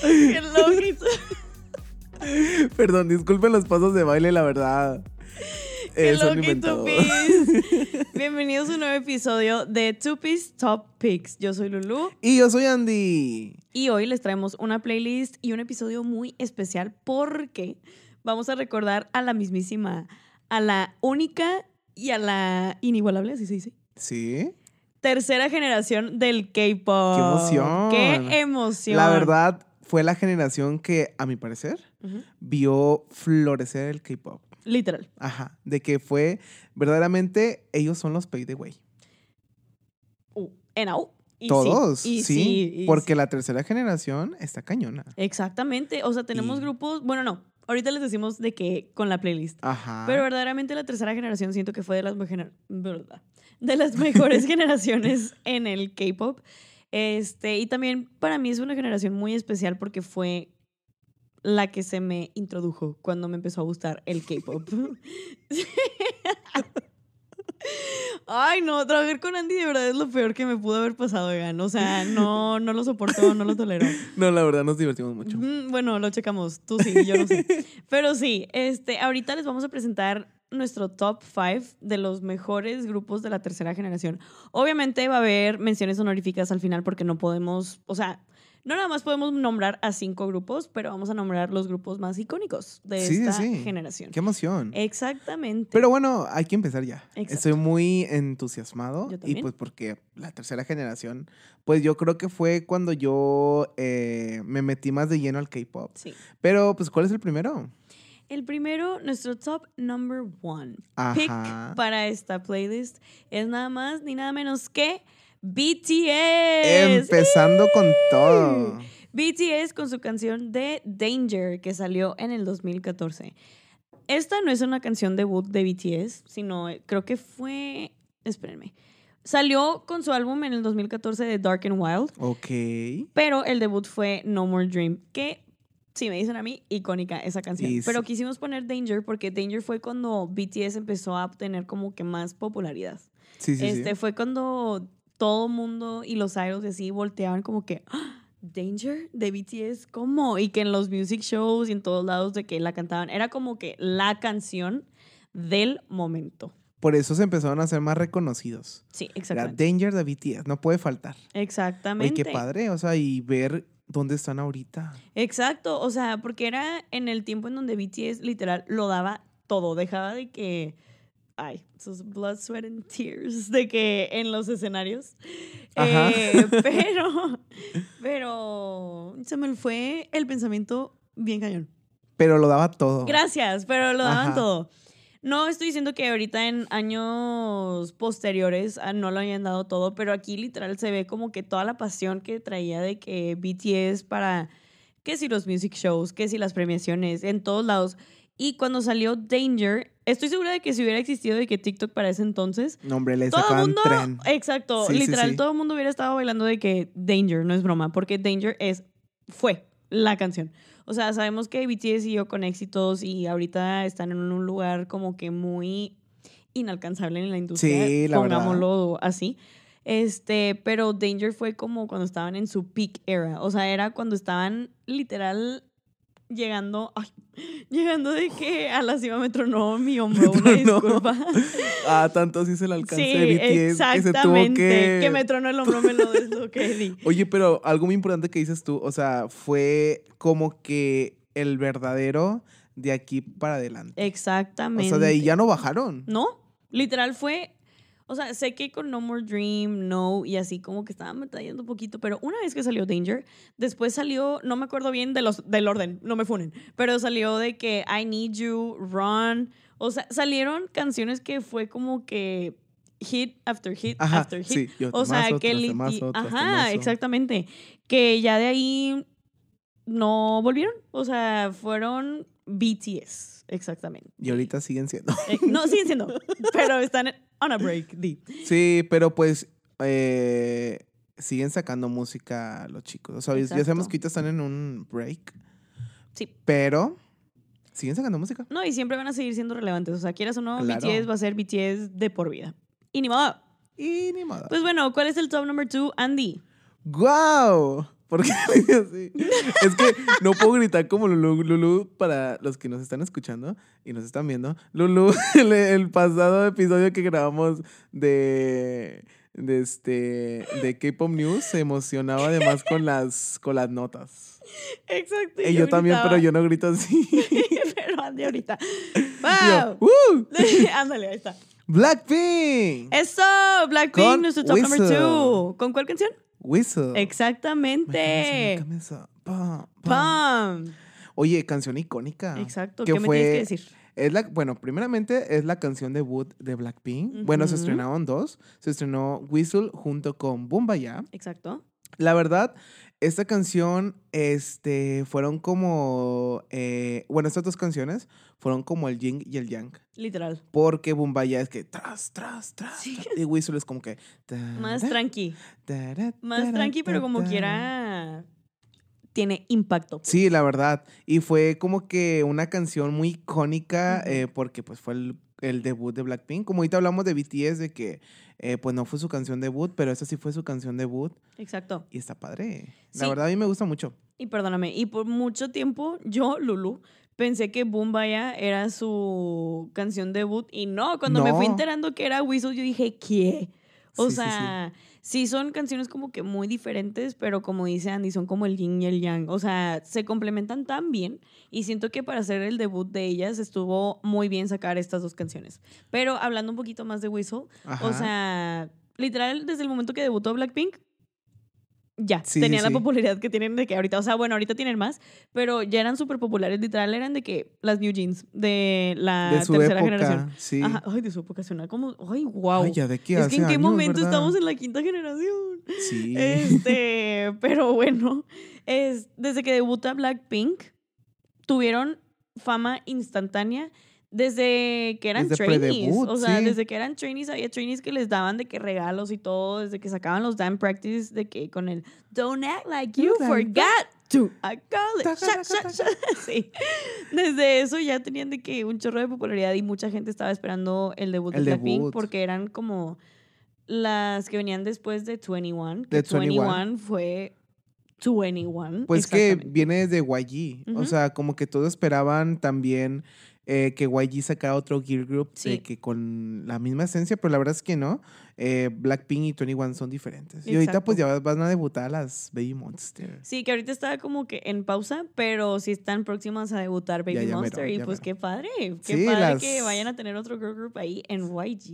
Qué loquito. Perdón, disculpen los pasos de baile, la verdad. Qué Eh, loquito. Bienvenidos a un nuevo episodio de Two Piece Top Picks. Yo soy Lulu Y yo soy Andy. y hoy les traemos una playlist y un episodio muy especial porque vamos a recordar a la mismísima, a la única y a la inigualable, así se dice. ¿Sí? Tercera generación del K-pop. ¡Qué emoción! ¡Qué emoción! La verdad, fue la generación que, a mi parecer, vio florecer el K-pop. Literal. Ajá. De que fue, verdaderamente, ellos son los pay the way. Uh, en au. Y sí, Todos, y sí. y porque sí. la tercera generación está cañona. Exactamente. O sea, tenemos grupos. Bueno, no. Ahorita les decimos de que con la playlist. Ajá. Pero verdaderamente la tercera generación siento que fue de las, de las mejores generaciones en el K-pop. Este, y también para mí es una generación muy especial porque fue la que se me introdujo cuando me empezó a gustar el K-pop. Ay, no, trabajar con Andy de verdad es lo peor que me pudo haber pasado, oigan. O sea, no, no lo soporto, no lo tolero. No, la verdad, nos divertimos mucho. Mm, Bueno, lo checamos. Tú sí, yo no sé. Pero sí, este, ahorita les vamos a presentar nuestro top 5 de los mejores grupos de la tercera generación. Obviamente va a haber menciones honoríficas al final porque no podemos, o sea, no nada más podemos nombrar a cinco grupos, pero vamos a nombrar los grupos más icónicos de Sí, esta sí. generación. Qué emoción. Exactamente. Pero bueno, hay que empezar ya. Exacto. Estoy muy entusiasmado. Yo y pues porque la tercera generación, pues yo creo que fue cuando yo eh, me metí más de lleno al K-pop. sí. Pero pues, ¿cuál es el primero? El primero, nuestro top number one Ajá. pick para esta playlist es nada más ni nada menos que BTS. Empezando con todo. BTS con su canción de Danger que salió en el 2014. Esta no es una canción debut de BTS, sino eh, creo que fue, espérenme, salió con su álbum en el 2014 de Dark and Wild, Ok. pero el debut fue No More Dream, que si me dicen a mí, icónica esa canción. Y Pero sí. quisimos poner Danger porque Danger fue cuando BTS empezó a obtener como que más popularidad. Sí, sí, este sí. fue cuando todo mundo y los idols y así volteaban como que "¡Ah! Danger de BTS, ¿cómo? Y que en los music shows y en todos lados de que la cantaban, era como que la canción del momento. Por eso se empezaron a hacer más reconocidos. Sí, Era exactamente. Danger de BTS, no puede faltar. Exactamente. qué padre, o sea, y ver dónde están ahorita. Exacto, o sea, porque era en el tiempo en donde BTS literal lo daba todo, dejaba de que, ay, sus blood, sweat and tears, de que en los escenarios. Ajá. Eh, pero, pero se me fue el pensamiento bien cañón. Pero lo daba todo. Gracias, pero lo daban Ajá. todo. No estoy diciendo que ahorita en años posteriores ah, no lo hayan dado todo, pero aquí literal se ve como que toda la pasión que traía de que BTS para que si los music shows, que si las premiaciones, en todos lados. Y cuando salió Danger, estoy segura de que si hubiera existido de que TikTok para ese entonces, No, hombre, le todo el mundo, tren. exacto, Sí, sí, literal, sí. todo el mundo hubiera estado bailando de que Danger, no es broma, porque Danger es, fue la canción. O sea, sabemos que BTS siguió con éxitos y ahorita están en un lugar como que muy inalcanzable en la industria, Sí, la verdad. pongámoslo así. Este, pero Danger fue como cuando estaban en su peak era, o sea, era cuando estaban literal llegando, ay, llegando de que a la cima me tronó mi hombro, una tronó. disculpa. Ah, tanto sí se le alcanza Sí, de BTS que se tuvo exactamente. que... me tronó el hombro, me lo desloqué. Oye, pero algo muy importante que dices tú, o sea, fue como que el verdadero de aquí para adelante. Exactamente. O sea, de ahí ya no bajaron. No, literal fue. O sea, sé que con No More Dream, No, y así como que estaban batallando un poquito, pero una vez que salió Danger, después salió, no me acuerdo bien de los, del orden, no me funen, pero salió de que I Need You, Run, o sea, salieron canciones que fue como que hit after hit Ajá, after hit. sí. Yo O sea, temazo que tras temazo Ajá, temazo. exactamente. Que ya de ahí no volvieron. O sea, fueron BTS, exactamente. Y ahorita siguen siendo. Eh, no, siguen siendo, pero están on a break, di. Sí, pero pues eh, siguen sacando música los chicos. O sea, ya sabemos que ahorita están en un break. Sí. Pero siguen sacando música. No, y siempre van a seguir siendo relevantes. O sea, quieras o no, Claro. BTS va a ser BTS de por vida. Y ni modo. Y ni modo. Pues bueno, ¿cuál es el top number two, Andy? Le hice así. Es que no puedo gritar como Lulu. Lulu, para los que nos están escuchando y nos están viendo, Lulu, el, el pasado episodio que grabamos de, de, este, de K-Pop News, se emocionaba además con las, con las notas. Exacto. Y yo también, pero yo no grito así. pero Andy ahorita. Yo, ¡Wow! ¡Woo! Ándale, ahí está. Blackpink. Eso, Blackpink, nuestro top number two. ¿Con cuál canción? Whistle. Exactamente. Pam, pam. ¡Pam! Oye, canción icónica. Exacto. ¿Qué me tienes que decir? Es la, bueno, primeramente es la canción debut de Blackpink. Bueno, se estrenaron dos. Se estrenó Whistle junto con Bumbaya. Exacto. La verdad, esta canción, este, fueron como, eh, bueno, estas dos canciones fueron como el yin y el yang. Literal. Porque Bumbaya es que tras, tras, tras. Sí. tras, y Whistle es como que... Más tranqui. Más tranqui, pero como quiera tiene impacto. Sí, la verdad. Y fue como que una canción muy icónica eh, porque pues fue el, el debut de Blackpink. Como ahorita hablamos de BTS, de que eh, pues no fue su canción debut, pero esta sí fue su canción debut Exacto. y está padre. La verdad a mí me gusta mucho. Y perdóname, y por mucho tiempo yo, Lulu, pensé que Boom Baya era su canción debut y no, cuando me fui enterando que era Whistle, yo dije, ¿qué? O Sí, sí, sí. sea, sí, son canciones como que muy diferentes, pero como dice Andy, son como el yin y el yang. O sea, se complementan tan bien y siento que para hacer el debut de ellas estuvo muy bien sacar estas dos canciones. Pero hablando un poquito más de Whistle, o sea, literal, desde el momento que debutó Blackpink, ya, Sí, sí, tenían la sí. popularidad que tienen de que ahorita, o sea, bueno, ahorita tienen más, pero ya eran súper populares, literal, eran de que las New Jeans de la de su tercera época, generación. sí. Ajá, ay, de su época suena como, ay, wow. Ay, ya de qué es que en qué años, momento ¿verdad? estamos en la quinta generación. Sí. Este, pero bueno, es, desde que debuta Blackpink, tuvieron fama instantánea desde que eran Desde trainees. o sea, sí. desde que eran trainees, había trainees que les daban de que regalos y todo, desde que sacaban los dance practice, de que con el Don't act like you forgot to sha. Sí. Desde eso ya tenían de que un chorro de popularidad y mucha gente estaba esperando el debut El de Blackpink porque eran como las que venían después de 21. Que De 21. 21. fue 21. Pues que viene desde YG. O sea, como que todos esperaban también eh, que YG sacara otro Gear Group Sí. que con la misma esencia, pero la verdad es que no. Eh, Blackpink y 21 son diferentes. Y ahorita pues ya van a debutar las Baby Monster. Sí, que ahorita está como que en pausa, pero sí están próximas a debutar Baby Ya, ya mero, Monster. y pues mero. qué padre. Qué Sí, padre las- que vayan a tener otro girl group ahí en YG.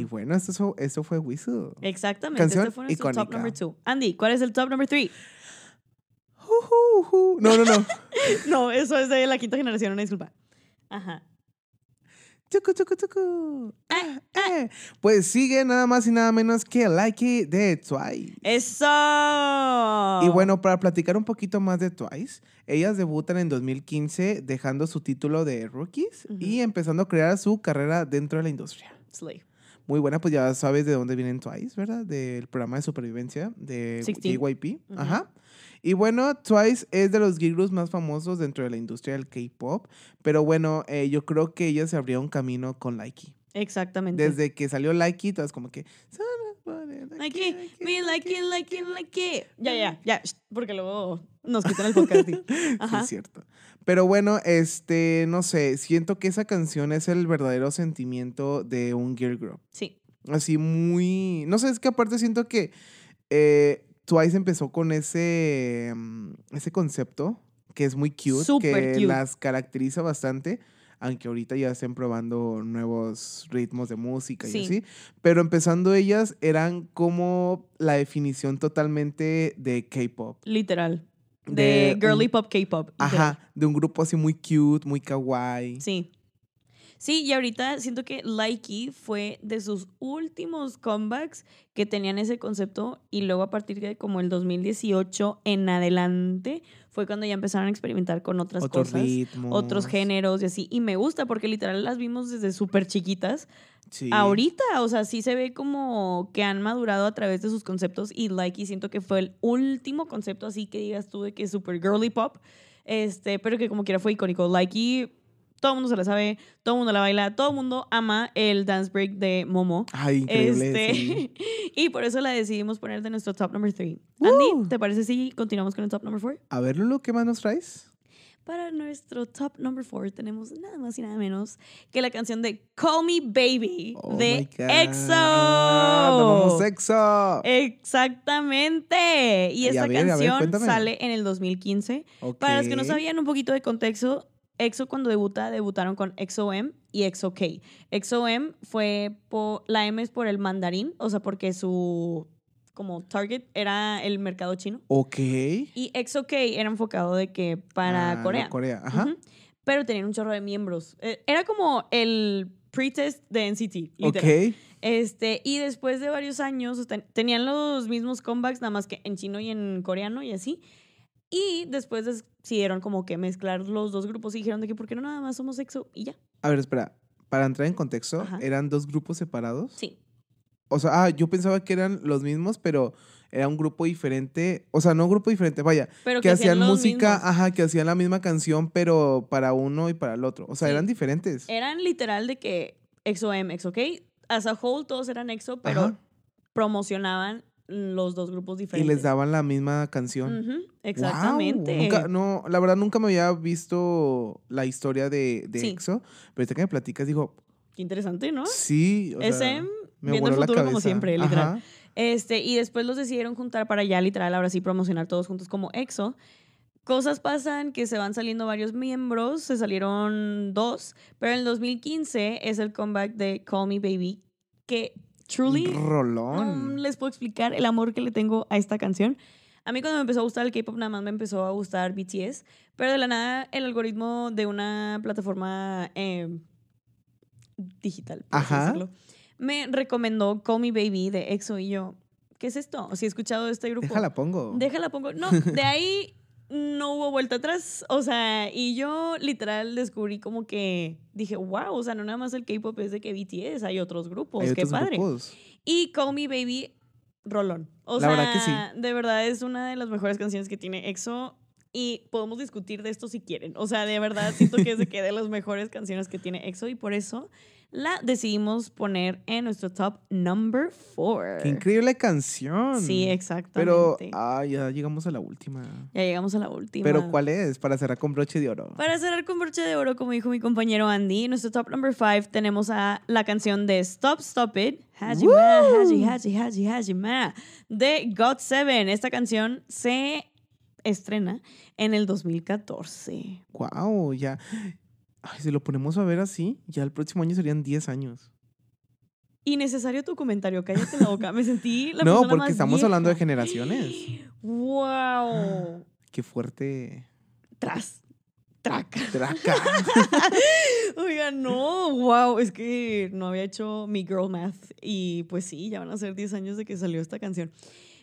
Y bueno, esto, fue- esto fue Whistle. Exactamente. Canción este fue nuestro top icónica. number two. Andy, ¿cuál es el top number three? No, no, no. no, eso es de la quinta generación, una disculpa. Ajá. Tucu, tucu, tucu. Ah, eh. Pues sigue nada más y nada menos que Like It de Twice. ¡Eso! Y bueno, para platicar un poquito más de Twice, ellas debutan en 2015 dejando su título de rookies y empezando a crear su carrera dentro de la industria. Slay. Muy buena, pues ya sabes de dónde vienen Twice, ¿verdad? Del programa de supervivencia de 16. JYP. Ujú. Ajá. Y bueno, Twice es de los girls más famosos dentro de la industria del K-pop. Pero bueno, eh, yo creo que ellas se abrieron camino con Likey. Exactamente. Desde que salió Likey, todas como que. Like it, me like it, like it, like it. Ya, ya, ya. shh, Porque luego nos quitan el podcast. sí. Es cierto. Pero bueno, este, no sé, siento que esa canción es el verdadero sentimiento de un girl group. Sí. Así muy, no sé, es que aparte siento que eh, Twice empezó con ese, mm, ese concepto que es muy cute, Súper que cute. las caracteriza bastante, aunque ahorita ya estén probando nuevos ritmos de música y Sí. así. Pero empezando ellas eran como la definición totalmente de K-pop. Literal. De, De girly un- pop, K-pop. Ajá, de un grupo así muy cute, muy kawaii. Sí. Sí, y ahorita siento que Likey fue de sus últimos comebacks que tenían ese concepto y luego a partir de como el 2018 en adelante fue cuando ya empezaron a experimentar con otras Otros cosas, ritmos. otros géneros y así. Y me gusta porque literal las vimos desde súper chiquitas. Sí. Ahorita, o sea, sí se ve como que han madurado a través de sus conceptos y Likey siento que fue el último concepto así que digas tú de que es super girly pop, este, pero que como quiera fue icónico. Likey, todo el mundo se la sabe, todo el mundo la baila, todo el mundo ama el dance break de Momo. Ay, increíble. Este, sí. y por eso la decidimos poner de nuestro top number 3. Andy, ¿te parece si continuamos con el top number 4? A ver, Lulu, ¿qué más nos traes? Para nuestro top number 4 tenemos nada más y nada menos que la canción de Call Me Baby Oh de. EXO. Ah, tomamos EXO. Exactamente. Y esta ver, a ver, canción sale en el 2015. Para los que no sabían un poquito de contexto, EXO cuando debuta, debutaron con EXO-M y EXO-K. EXO-M fue por, la M es por el mandarín, o sea, porque su como target era el mercado chino. Ok. Y EXO-K era enfocado de que para Ah, Corea. Corea, ajá. Pero tenían un chorro de miembros. Eh, Era como el pretest de NCT, literal. Ok. Este, y después de varios años ten- tenían los mismos comebacks, nada más que en chino y en coreano y así. Y después decidieron como que mezclar los dos grupos y dijeron de que por qué no nada más somos EXO y ya. A ver, espera. Para entrar en contexto, Ajá. ¿eran dos grupos separados? Sí. O sea, ah, yo pensaba que eran los mismos, pero era un grupo diferente. O sea, no un grupo diferente, vaya. Pero que, hacían los música, mismos. ajá, que hacían la misma canción, pero para uno y para el otro. O sea, Sí. eran diferentes. Eran literal de que EXO-M, EXO-K, as a whole todos eran EXO, pero Ajá. promocionaban los dos grupos Y diferentes. les daban la misma canción. Exactamente. Nunca, no, la verdad nunca me había visto la historia de, de Sí. EXO, pero ahorita que me platicas digo, Qué interesante, ¿no? sí, o sea, SM me viendo el futuro como siempre, literal. Ajá. Este, y después los decidieron juntar para ya literal, ahora sí promocionar todos juntos como EXO. Cosas pasan que se van saliendo varios miembros, se salieron dos, pero en el 2015 es el comeback de Call Me Baby, que truly no Rolón. les puedo explicar el amor que le tengo a esta canción. A mí cuando me empezó a gustar el K-pop nada más me empezó a gustar BTS, pero de la nada el algoritmo de una plataforma eh, digital, por así Ajá. decirlo, me recomendó Call Me Baby de EXO y yo, ¿qué es esto? Si he escuchado de este grupo. Déjala pongo. Déjala pongo. No, de ahí no hubo vuelta atrás. O sea, y yo literal descubrí como que dije, wow, o sea, no nada más el K-pop es de que BTS, hay otros grupos, Hay qué otros padre. grupos. Y Call Me Baby, rolón. O La sea, verdad que sí. de verdad es una de las mejores canciones que tiene EXO. Y podemos discutir de esto si quieren. O sea, de verdad siento que es de que de las mejores canciones que tiene EXO y por eso la decidimos poner en nuestro top number four. Qué increíble canción. Sí, exactamente. Pero, ah, ya llegamos a la última. Ya llegamos a la última. Pero, ¿cuál es? Para cerrar con broche de oro. Para cerrar con broche de oro, como dijo mi compañero Andy, en nuestro top number 5 tenemos a la canción de Stop Stop It, Hajima. Haji, Haji, Haji, Hajima, de God Seven. Esta canción se estrena en el 2014. Wow, ya. Ay, si lo ponemos a ver así, ya el próximo año serían 10 años. Innecesario tu comentario, cállate la boca. Me sentí la no, persona porque más estamos hablando de generaciones. ¡Wow! Qué fuerte. Tras. Traca. Traca. Oiga, no, wow, es que no había hecho mi girl math y pues sí, ya van a ser 10 años de que salió esta canción.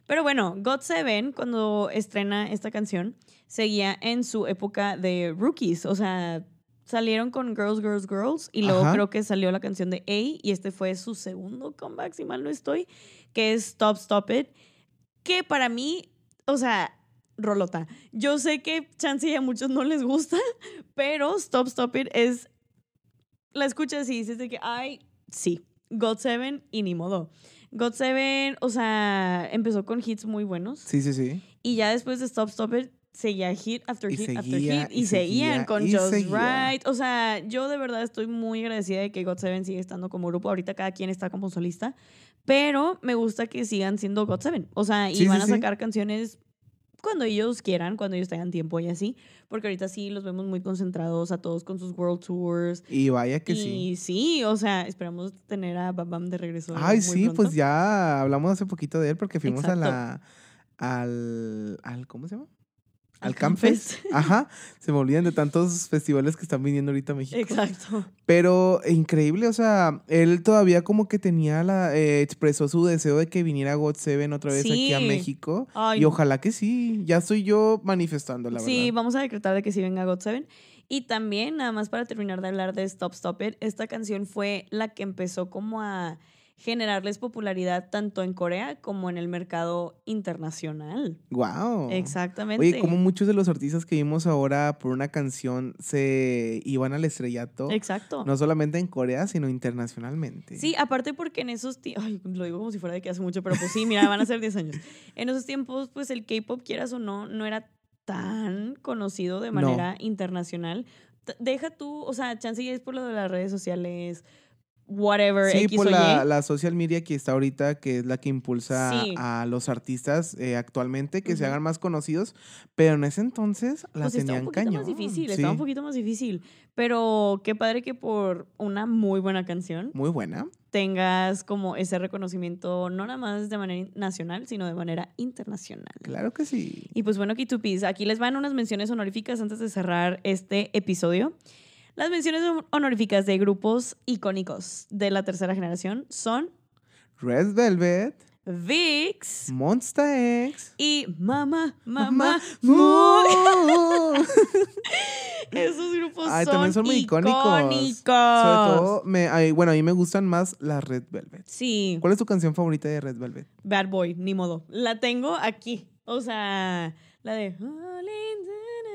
Pero bueno, God Seven, cuando estrena esta canción, seguía en su época de rookies, o sea, salieron con Girls, Girls, Girls y luego Ajá. creo que salió la canción de A y este fue su segundo comeback, si mal no estoy, que es Stop, Stop It, que para mí, o sea, rolota. Yo sé que chance y a muchos no les gusta, pero Stop Stop It es. La escuchas y dices de que, ay, sí, God Seven y ni modo. God Seven, o sea, empezó con hits muy buenos Sí, sí, sí. y ya después de Stop Stop It seguía hit after hit after hit y y, seguían seguía, con y Just seguía. Right. O sea, yo de verdad estoy muy agradecida de que God Seven sigue estando como grupo. Ahorita cada quien está como solista, pero me gusta que sigan siendo God Seven. O sea, y Sí, sí, van a sí. sacar canciones cuando ellos quieran, cuando ellos tengan tiempo y así, porque ahorita sí los vemos muy concentrados a todos con sus world tours. Y vaya que y sí. sí. o sea, esperamos tener a Bam Bam de regreso. Ay, muy sí, pronto. pues ya hablamos hace poquito de él porque fuimos a la. Al, al. ¿Cómo se llama? Al Campfest. Ajá. Se me olvidan de tantos festivales que están viniendo ahorita a México. Exacto. Pero increíble, o sea, él todavía como que tenía la. eh, expresó su deseo de que viniera God Seven otra vez aquí a Sí. México. Ay, y ojalá que sí. Ya estoy yo manifestando, la sí, verdad. vamos a decretar de que sí venga God Seven. Y también, nada más para terminar de hablar de Stop Stop It, esta canción fue la que empezó como a generarles popularidad tanto en Corea como en el mercado internacional. Wow. Exactamente. Oye, como muchos de los artistas que vimos ahora por una canción se iban al estrellato. Exacto. No solamente en Corea, sino internacionalmente. Sí, aparte porque en esos tiempos, lo digo como si fuera de que hace mucho, pero pues sí, mira, van a ser 10 años. En esos tiempos, pues el K-pop, quieras o no, no era tan conocido de No. manera internacional. T- Deja tú, o sea, chance ya es por lo de las redes sociales, whatever, Sí, X por o la, Y. la social media que está ahorita, que es la que impulsa Sí. a los artistas eh, actualmente que se hagan más conocidos, pero en ese entonces la Pues tenían un poquito cañón. más difícil, sí. está un poquito más difícil. Pero qué padre que por una muy buena canción Muy buena. tengas como ese reconocimiento, no nada más de manera nacional, sino de manera internacional. Claro que sí. Y pues bueno, Kitupis, aquí les van unas menciones honoríficas antes de cerrar este episodio. Las menciones honoríficas de grupos icónicos de la tercera generación son Red Velvet, VIX Monsta X, y Mama, Mama. Mu. Esos grupos Ay, son, también son muy icónicos. icónicos. Sobre todo, me, ay, bueno, a mí me gustan más las Red Velvet. Sí, ¿Cuál es tu canción favorita de Red Velvet? Bad Boy, ni modo. La tengo aquí. O sea, la de...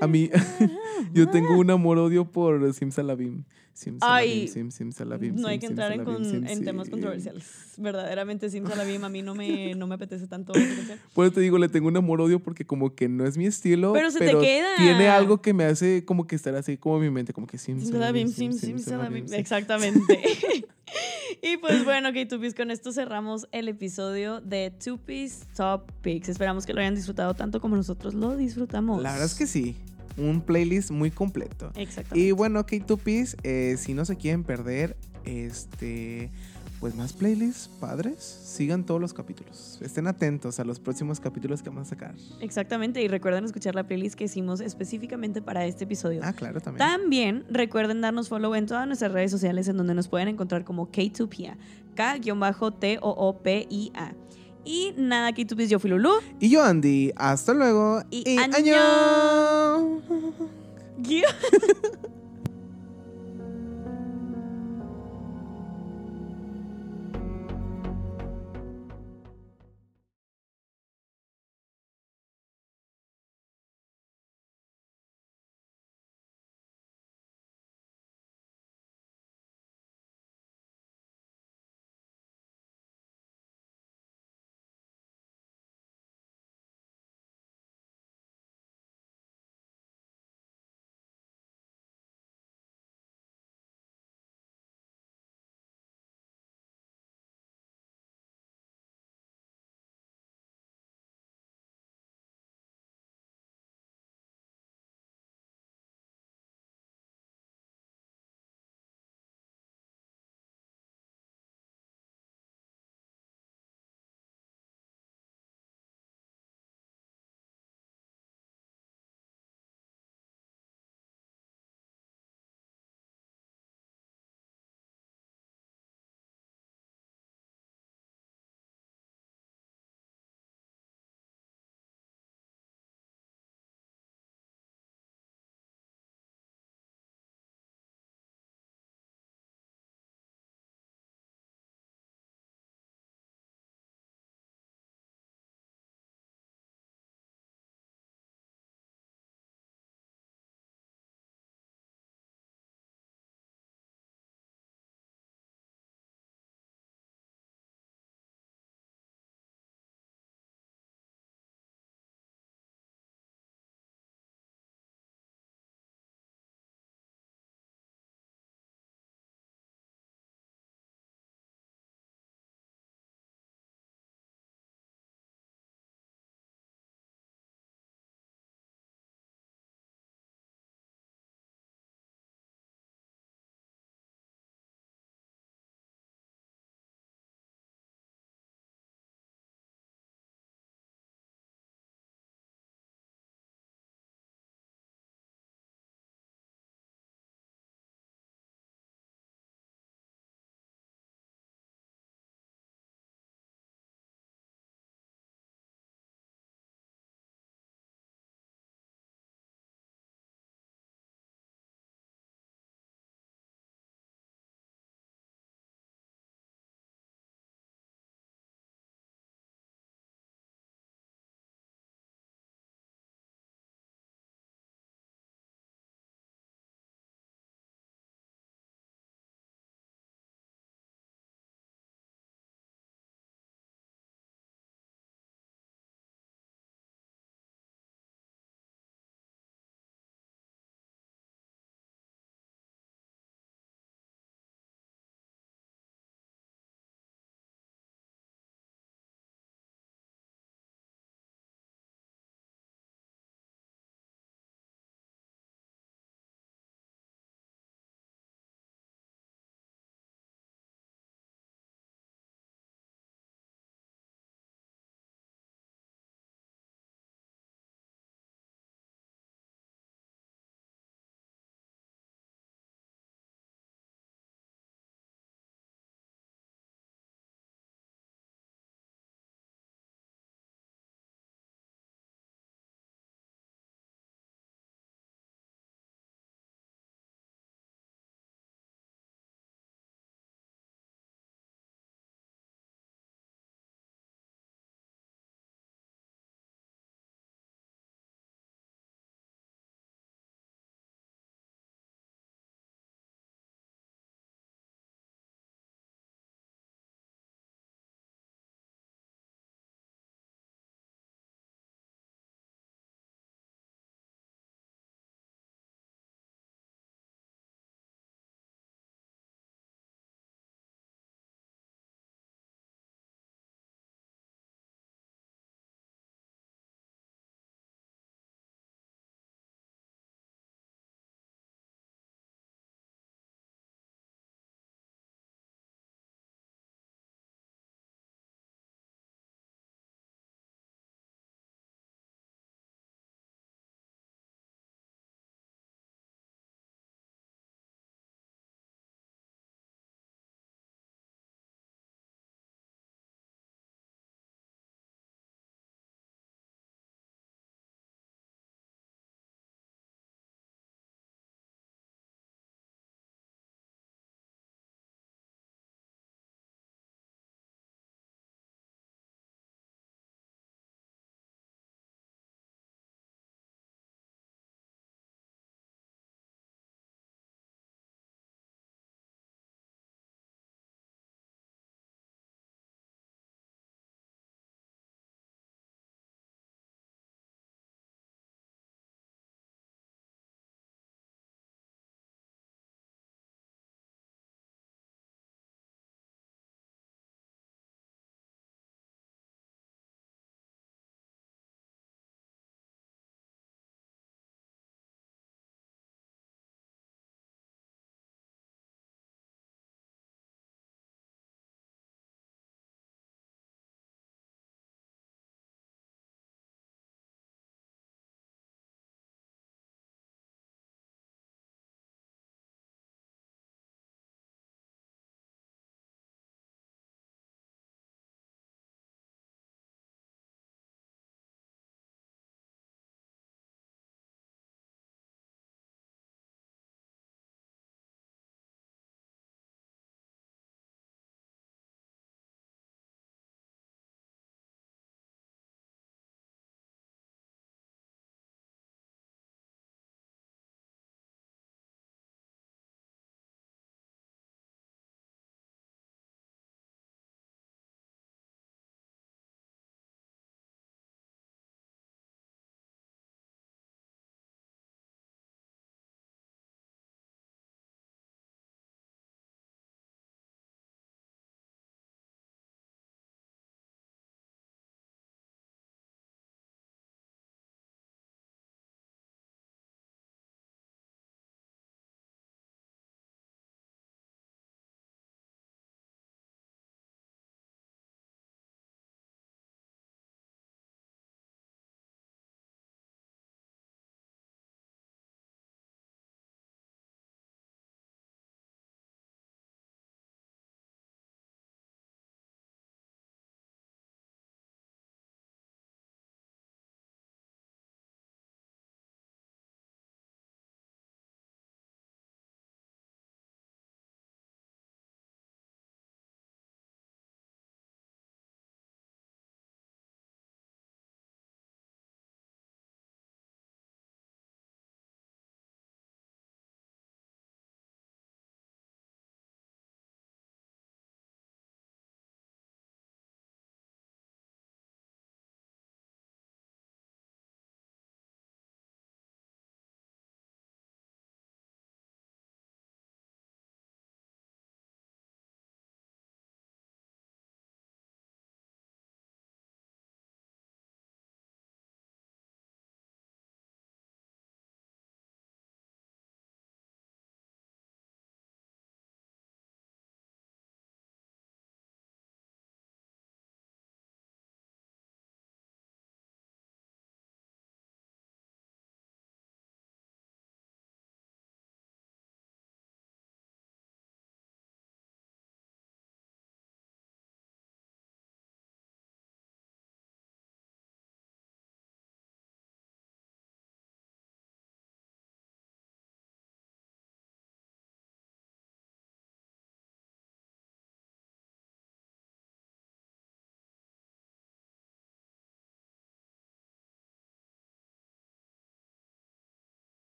A mí, yo tengo un amor-odio por Simsalabim. Simsalabim, Ay, Sim, Simsalabim, No hay Sim, que entrar en, Simsalabim, con- Sim, en temas Sim. controversiales. Verdaderamente, Simsalabim a mí no me, no me apetece tanto eso te digo, le tengo un amor-odio porque como que no es mi estilo. Pero se te queda. Tiene algo que me hace como que estar así como en mi mente, como que Simsalabim, Simsalabim, sim, sim. Exactamente. y pues bueno, K2Ps, con esto cerramos el episodio de 2Ps Top Picks. Esperamos que lo hayan disfrutado tanto como nosotros lo disfrutamos. La verdad es que sí. Un playlist muy completo. Exactamente. Y bueno, K2Ps, eh, si no se quieren perder, este, pues más playlists padres, sigan todos los capítulos. Estén atentos a los próximos capítulos que vamos a sacar. Exactamente. Y recuerden escuchar la playlist que hicimos específicamente para este episodio. Ah, claro, también. También recuerden darnos follow en todas nuestras redes sociales en donde nos pueden encontrar como K2PIA, K-T-O-O-P-I-A. Y nada, K2Ps, yo fui Lulu. Y yo, Andy, hasta luego. Y ¡año! ¡año!